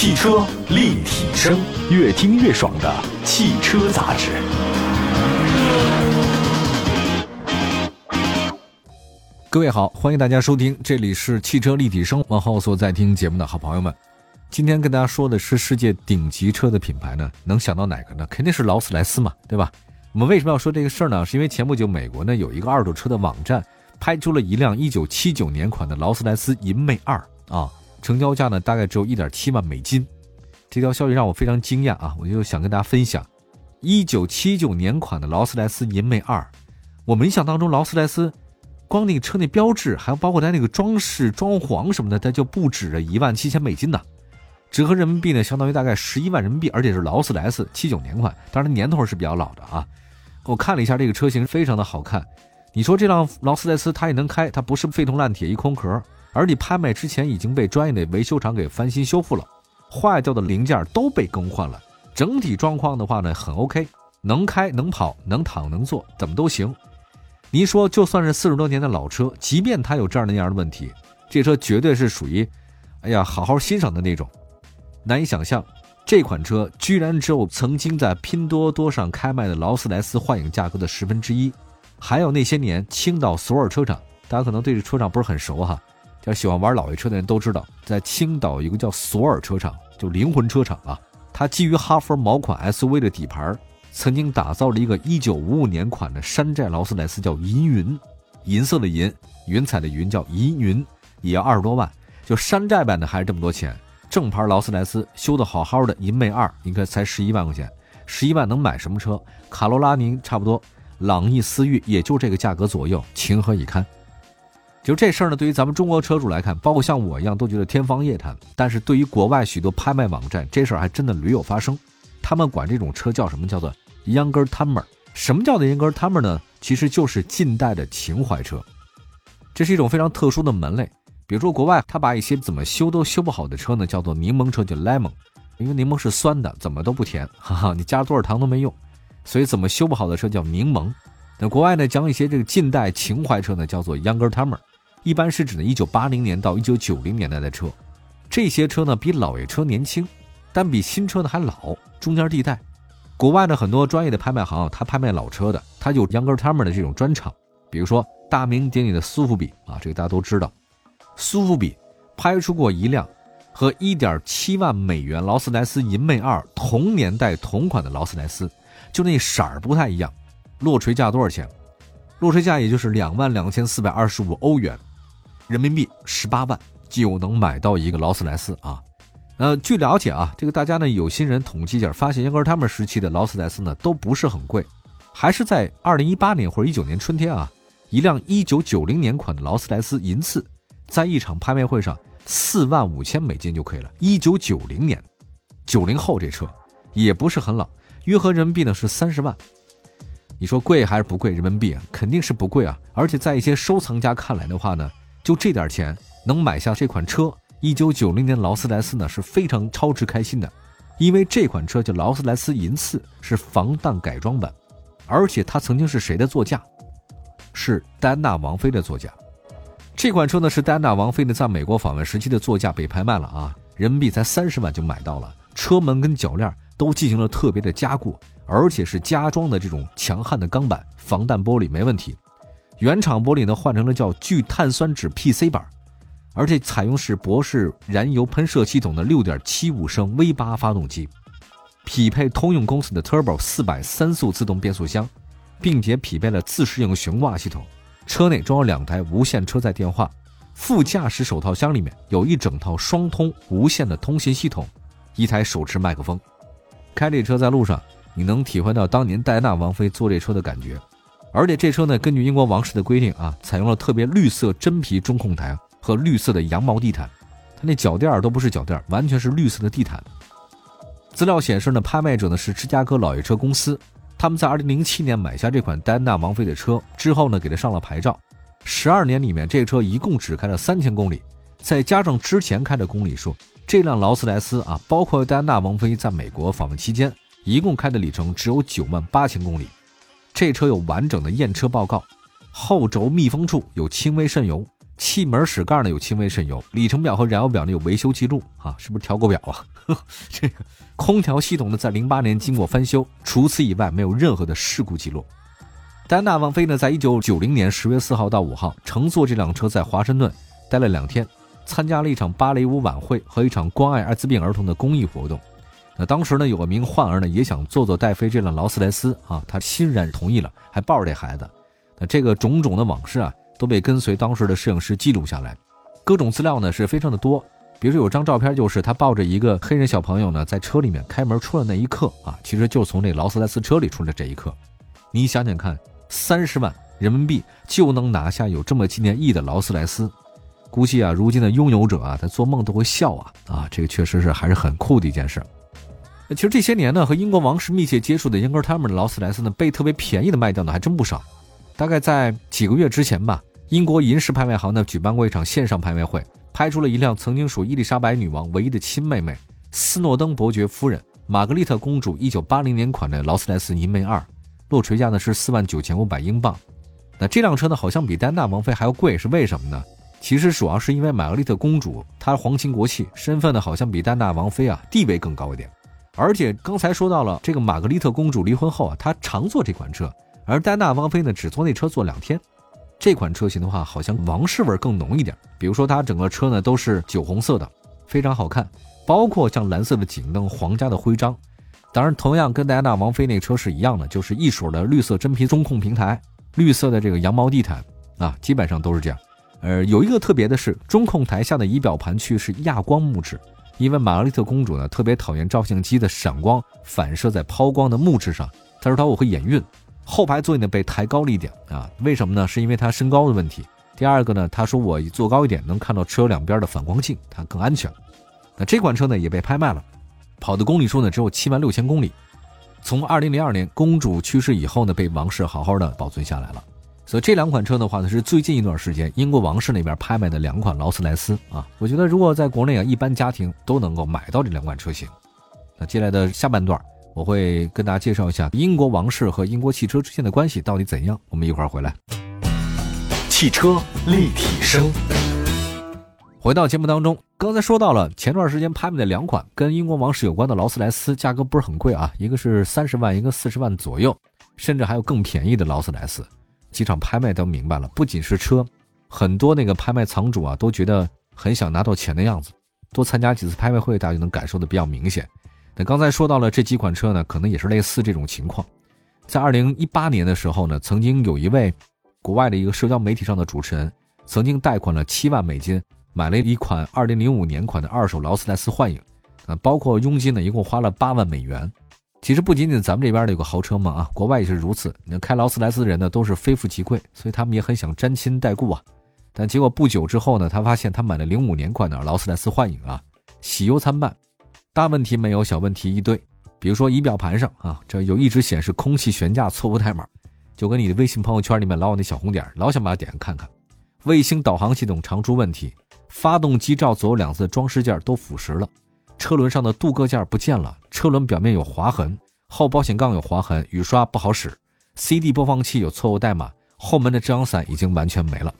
汽车立体声，越听越爽的汽车杂志。各位好，欢迎大家收听，这里是汽车立体声，往后所在听节目的好朋友们。今天跟大家说的是世界顶级车的品牌呢，能想到哪个呢？肯定是劳斯莱斯嘛，对吧？我们为什么要说这个事儿呢？是因为前不久美国呢有一个二手车的网站拍出了一辆1979年款的劳斯莱斯银魅二啊。成交价呢，大概只有一点七万美金。这条消息让我非常惊讶啊！我就想跟大家分享，一九七九年款的劳斯莱斯银魅二，我们印象当中劳斯莱斯，光那个车那标志，还有包括它那个装饰装潢什么的，它就不止这一万七千美金呢。折合人民币呢，相当于大概十一万人民币，而且是劳斯莱斯七九年款，当然年头是比较老的啊。我看了一下这个车型，非常的好看。你说这辆劳斯莱斯它也能开，它不是废铜烂铁一空壳。而你拍卖之前已经被专业的维修厂给翻新修复了，坏掉的零件都被更换了，整体状况的话呢很 OK，能开能跑能躺能坐怎么都行。您说就算是四十多年的老车，即便它有这样那样的问题，这车绝对是属于，哎呀好好欣赏的那种。难以想象，这款车居然只有曾经在拼多多上开卖的劳斯莱斯幻影价格的十分之一，还有那些年青岛索尔车厂，大家可能对这车厂不是很熟哈。要喜欢玩老爷车的人都知道，在青岛一个叫索尔车厂，就灵魂车厂啊。它基于哈弗某款 SUV 的底盘，曾经打造了一个1955年款的山寨劳斯莱斯，叫银云，银色的银，云彩的云，叫银云，也要二十多万。就山寨版的还是这么多钱，正牌劳斯莱斯修的好好的银魅二，你看才十一万块钱，十一万能买什么车？卡罗拉您差不多，朗逸、思域也就这个价格左右，情何以堪？就这事儿呢，对于咱们中国车主来看，包括像我一样，都觉得天方夜谭。但是对于国外许多拍卖网站，这事儿还真的屡有发生。他们管这种车叫什么？叫做 Younger Timer。什么叫做 Younger Timer 呢？其实就是近代的情怀车。这是一种非常特殊的门类。比如说国外，他把一些怎么修都修不好的车呢，叫做柠檬车，叫 Lemon，因为柠檬是酸的，怎么都不甜，哈哈，你加多少糖都没用，所以怎么修不好的车叫柠檬。那国外呢，将一些这个近代情怀车呢，叫做 Younger Timer。一般是指呢，一九八零年到一九九零年代的车，这些车呢比老爷车年轻，但比新车呢还老，中间地带。国外的很多专业的拍卖行，他拍卖老车的，他有 Younger Timer 的这种专场。比如说大名鼎鼎的苏富比啊，这个大家都知道，苏富比拍出过一辆和一点七万美元劳斯莱斯银魅二同年代同款的劳斯莱斯，就那色儿不太一样，落锤价多少钱？落锤价也就是两万两千四百二十五欧元。人民币十八万就能买到一个劳斯莱斯啊！呃，据了解啊，这个大家呢有心人统计一下，发现英格尔他们时期的劳斯莱斯呢都不是很贵，还是在二零一八年或者一九年春天啊，一辆一九九零年款的劳斯莱斯银次，在一场拍卖会上四万五千美金就可以了。一九九零年，九零后这车也不是很老，约合人民币呢是三十万。你说贵还是不贵？人民币肯定是不贵啊！而且在一些收藏家看来的话呢。就这点钱能买下这款车，一九九零年劳斯莱斯呢是非常超值开心的，因为这款车叫劳斯莱斯银次，是防弹改装版，而且它曾经是谁的座驾？是戴安娜王妃的座驾。这款车呢是戴安娜王妃呢在美国访问时期的座驾被拍卖了啊，人民币才三十万就买到了，车门跟铰链都进行了特别的加固，而且是加装的这种强悍的钢板，防弹玻璃没问题。原厂玻璃呢换成了叫聚碳酸酯 PC 板，而且采用是博世燃油喷射系统的6.75升 V8 发动机，匹配通用公司的 Turbo 400三速自动变速箱，并且匹配了自适应悬挂系统。车内装有两台无线车载电话，副驾驶手套箱里面有一整套双通无线的通信系统，一台手持麦克风。开这车在路上，你能体会到当年戴安娜王妃坐这车的感觉。而且这车呢，根据英国王室的规定啊，采用了特别绿色真皮中控台和绿色的羊毛地毯，它那脚垫儿都不是脚垫儿，完全是绿色的地毯。资料显示呢，拍卖者呢是芝加哥老爷车公司，他们在2007年买下这款戴安娜王妃的车之后呢，给它上了牌照。十二年里面，这车一共只开了三千公里，再加上之前开的公里数，这辆劳斯莱斯啊，包括戴安娜王妃在美国访问期间，一共开的里程只有九万八千公里。这车有完整的验车报告，后轴密封处有轻微渗油，气门室盖呢有轻微渗油，里程表和燃油表呢有维修记录啊，是不是调过表啊？这个空调系统呢在零八年经过翻修，除此以外没有任何的事故记录。丹娜王妃呢，在一九九零年十月四号到五号乘坐这辆车在华盛顿待了两天，参加了一场芭蕾舞晚会和一场关爱艾滋病儿童的公益活动。那当时呢，有个名患儿呢也想坐坐戴妃这辆劳斯莱斯啊，他欣然同意了，还抱着这孩子。那这个种种的往事啊。都被跟随当时的摄影师记录下来，各种资料呢是非常的多。比如说有张照片，就是他抱着一个黑人小朋友呢，在车里面开门出来那一刻啊，其实就从这劳斯莱斯车里出来这一刻。你想想看，三十万人民币就能拿下有这么纪念意义的劳斯莱斯，估计啊，如今的拥有者啊，他做梦都会笑啊啊！这个确实是还是很酷的一件事。其实这些年呢，和英国王室密切接触的英格尔他们的劳斯莱斯呢，被特别便宜的卖掉的还真不少。大概在几个月之前吧。英国银石拍卖行呢举办过一场线上拍卖会，拍出了一辆曾经属伊丽莎白女王唯一的亲妹妹斯诺登伯爵夫人玛格丽特公主1980年款的劳斯莱斯银梅二，落锤价呢是4万9500英镑。那这辆车呢好像比丹娜王妃还要贵，是为什么呢？其实主要是因为玛格丽特公主她皇亲国戚，身份呢好像比丹娜王妃啊地位更高一点。而且刚才说到了这个玛格丽特公主离婚后啊，她常坐这款车，而丹娜王妃呢只坐那车坐两天。这款车型的话，好像王室味更浓一点。比如说，它整个车呢都是酒红色的，非常好看。包括像蓝色的警灯、皇家的徽章。当然，同样跟戴安娜王妃那车是一样的，就是一水的绿色真皮中控平台，绿色的这个羊毛地毯啊，基本上都是这样。呃，有一个特别的是，中控台下的仪表盘区是亚光木质，因为玛格丽特公主呢特别讨厌照相机的闪光反射在抛光的木质上，她说她我会眼晕。后排座椅呢被抬高了一点啊，为什么呢？是因为她身高的问题。第二个呢，他说我坐高一点能看到车两边的反光镜，它更安全。那这款车呢也被拍卖了，跑的公里数呢只有七万六千公里。从二零零二年公主去世以后呢，被王室好好的保存下来了。所以这两款车的话呢，是最近一段时间英国王室那边拍卖的两款劳斯莱斯啊。我觉得如果在国内啊，一般家庭都能够买到这两款车型。那接下来的下半段。我会跟大家介绍一下英国王室和英国汽车之间的关系到底怎样。我们一会儿回来。汽车立体声，回到节目当中，刚才说到了前段时间拍卖的两款跟英国王室有关的劳斯莱斯，价格不是很贵啊，一个是三十万，一个四十万左右，甚至还有更便宜的劳斯莱斯。几场拍卖都明白了，不仅是车，很多那个拍卖藏主啊都觉得很想拿到钱的样子。多参加几次拍卖会，大家就能感受的比较明显。那刚才说到了这几款车呢，可能也是类似这种情况。在二零一八年的时候呢，曾经有一位国外的一个社交媒体上的主持人，曾经贷款了七万美金买了一款二零零五年款的二手劳斯莱斯幻影，啊，包括佣金呢，一共花了八万美元。其实不仅仅咱们这边的有个豪车嘛，啊，国外也是如此。那开劳斯莱斯的人呢，都是非富即贵，所以他们也很想沾亲带故啊。但结果不久之后呢，他发现他买了零五年款的劳斯莱斯幻影啊，喜忧参半。大问题没有，小问题一堆。比如说仪表盘上啊，这有一直显示空气悬架错误代码，就跟你的微信朋友圈里面老有那小红点，老想把它点开看看。卫星导航系统常出问题，发动机罩左右两侧装饰件都腐蚀了，车轮上的镀铬件不见了，车轮表面有划痕，后保险杠有划痕，雨刷不好使，CD 播放器有错误代码，后门的遮阳伞已经完全没了。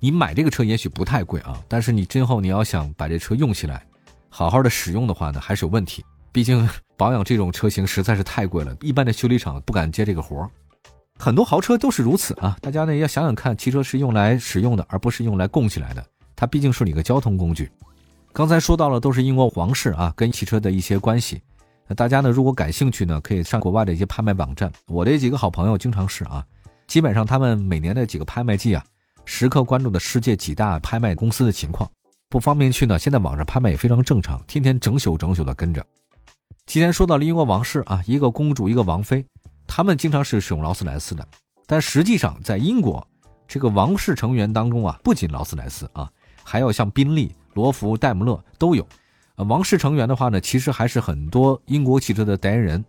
你买这个车也许不太贵啊，但是你今后你要想把这车用起来。好好的使用的话呢，还是有问题。毕竟保养这种车型实在是太贵了，一般的修理厂不敢接这个活很多豪车都是如此啊！大家呢要想想看，汽车是用来使用的，而不是用来供起来的。它毕竟是你个交通工具。刚才说到了都是英国皇室啊跟汽车的一些关系。那大家呢如果感兴趣呢，可以上国外的一些拍卖网站。我的几个好朋友经常是啊，基本上他们每年的几个拍卖季啊，时刻关注的世界几大拍卖公司的情况。不方便去呢，现在网上拍卖也非常正常，天天整宿整宿的跟着。今天说到了英国王室啊，一个公主，一个王妃，他们经常是使用劳斯莱斯的。但实际上，在英国这个王室成员当中啊，不仅劳斯莱斯啊，还有像宾利、罗孚、戴姆勒都有。呃，王室成员的话呢，其实还是很多英国汽车的代言人。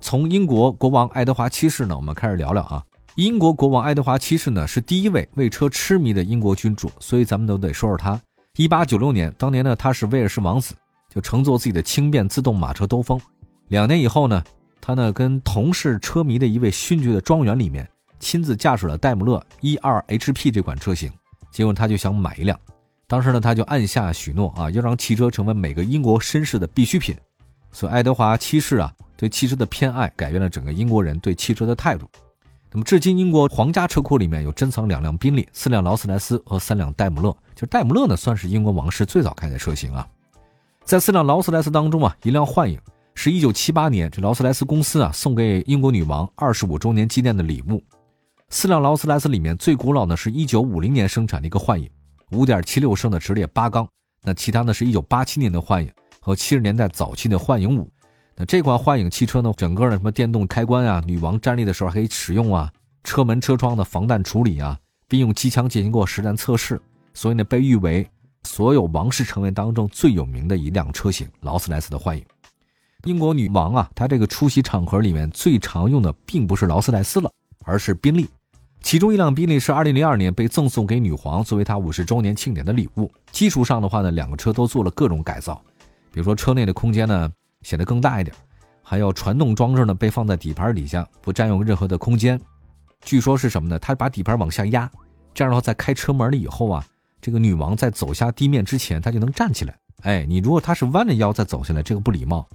从英国国王爱德华七世呢，我们开始聊聊啊。英国国王爱德华七世呢，是第一位为车痴迷的英国君主，所以咱们都得说说他。一八九六年，当年呢，他是威尔士王子，就乘坐自己的轻便自动马车兜风。两年以后呢，他呢跟同是车迷的一位勋爵的庄园里面，亲自驾驶了戴姆勒 E2 HP 这款车型，结果他就想买一辆。当时呢，他就暗下许诺啊，要让汽车成为每个英国绅士的必需品。所以，爱德华七世啊，对汽车的偏爱改变了整个英国人对汽车的态度。那么，至今英国皇家车库里面有珍藏两辆宾利、四辆劳斯莱斯和三辆戴姆勒。就戴姆勒呢，算是英国王室最早开的车型啊。在四辆劳斯莱斯当中啊，一辆幻影是一九七八年这劳斯莱斯公司啊送给英国女王二十五周年纪念的礼物。四辆劳斯莱斯里面最古老的是一九五零年生产的一个幻影。五点七六升的直列八缸，那其他呢是一九八七年的幻影和七十年代早期的幻影五。那这款幻影汽车呢，整个的什么电动开关啊，女王站立的时候可以使用啊，车门车窗的防弹处理啊，并用机枪进行过实战测试，所以呢被誉为所有王室成员当中最有名的一辆车型——劳斯莱斯的幻影。英国女王啊，她这个出席场合里面最常用的并不是劳斯莱斯了，而是宾利。其中一辆宾利是2002年被赠送给女皇，作为她五十周年庆典的礼物。基础上的话呢，两个车都做了各种改造，比如说车内的空间呢显得更大一点，还有传动装置呢被放在底盘底下，不占用任何的空间。据说是什么呢？他把底盘往下压，这样的话在开车门了以后啊，这个女王在走下地面之前，她就能站起来。哎，你如果她是弯着腰再走下来，这个不礼貌。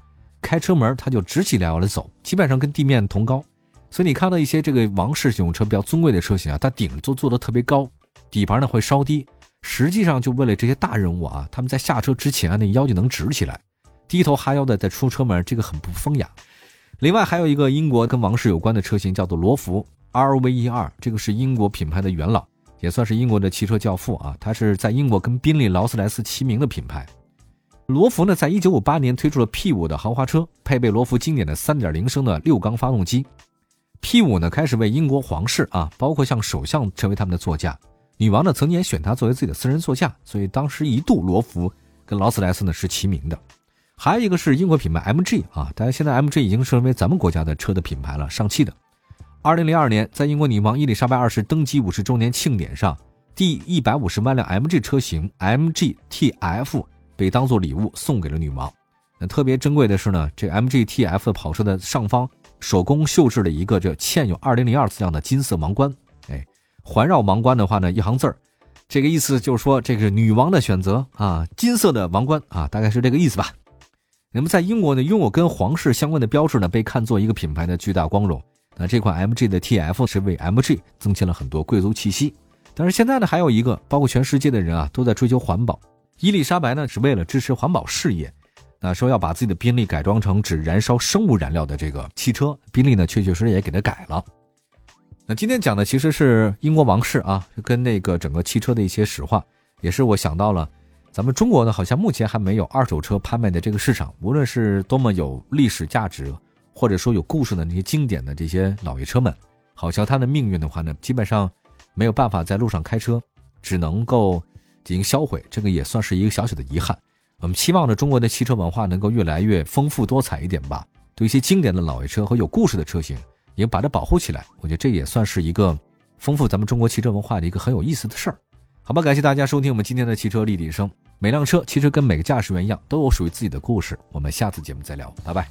开车门她就直起来往来走，基本上跟地面同高。所以你看到一些这个王室用车比较尊贵的车型啊，它顶都做的特别高，底盘呢会稍低，实际上就为了这些大人物啊，他们在下车之前啊那腰就能直起来，低头哈腰的再出车门，这个很不风雅。另外还有一个英国跟王室有关的车型叫做罗孚 R V E 二，这个是英国品牌的元老，也算是英国的汽车教父啊，它是在英国跟宾利、劳斯莱斯齐名的品牌。罗孚呢，在一九五八年推出了 P 五的豪华车，配备罗孚经典的三点零升的六缸发动机。P 五呢，开始为英国皇室啊，包括像首相成为他们的座驾，女王呢曾经也选它作为自己的私人座驾，所以当时一度罗孚跟劳斯莱斯呢是齐名的。还有一个是英国品牌 MG 啊，但是现在 MG 已经成为咱们国家的车的品牌了，上汽的。二零零二年，在英国女王伊丽莎白二世登基五十周年庆典上，第一百五十万辆 MG 车型 MG TF 被当做礼物送给了女王。那特别珍贵的是呢，这 MG TF 跑车的上方。手工绣制了一个这嵌有二零零二字样的金色王冠，哎，环绕王冠的话呢，一行字儿，这个意思就是说这个是女王的选择啊，金色的王冠啊，大概是这个意思吧。那么在英国呢，拥有跟皇室相关的标志呢，被看作一个品牌的巨大光荣。那这款 MG 的 TF 是为 MG 增添了很多贵族气息。但是现在呢，还有一个，包括全世界的人啊，都在追求环保。伊丽莎白呢，是为了支持环保事业。那说要把自己的宾利改装成只燃烧生物燃料的这个汽车，宾利呢确确实实也给它改了。那今天讲的其实是英国王室啊，跟那个整个汽车的一些史话，也是我想到了，咱们中国呢好像目前还没有二手车拍卖的这个市场，无论是多么有历史价值，或者说有故事的那些经典的这些老爷车们，好像它的命运的话呢，基本上没有办法在路上开车，只能够进行销毁，这个也算是一个小小的遗憾。我们期望着中国的汽车文化能够越来越丰富多彩一点吧。对一些经典的老爷车和有故事的车型，也把它保护起来。我觉得这也算是一个丰富咱们中国汽车文化的一个很有意思的事儿。好吧，感谢大家收听我们今天的汽车立体声。每辆车其实跟每个驾驶员一样，都有属于自己的故事。我们下次节目再聊，拜拜。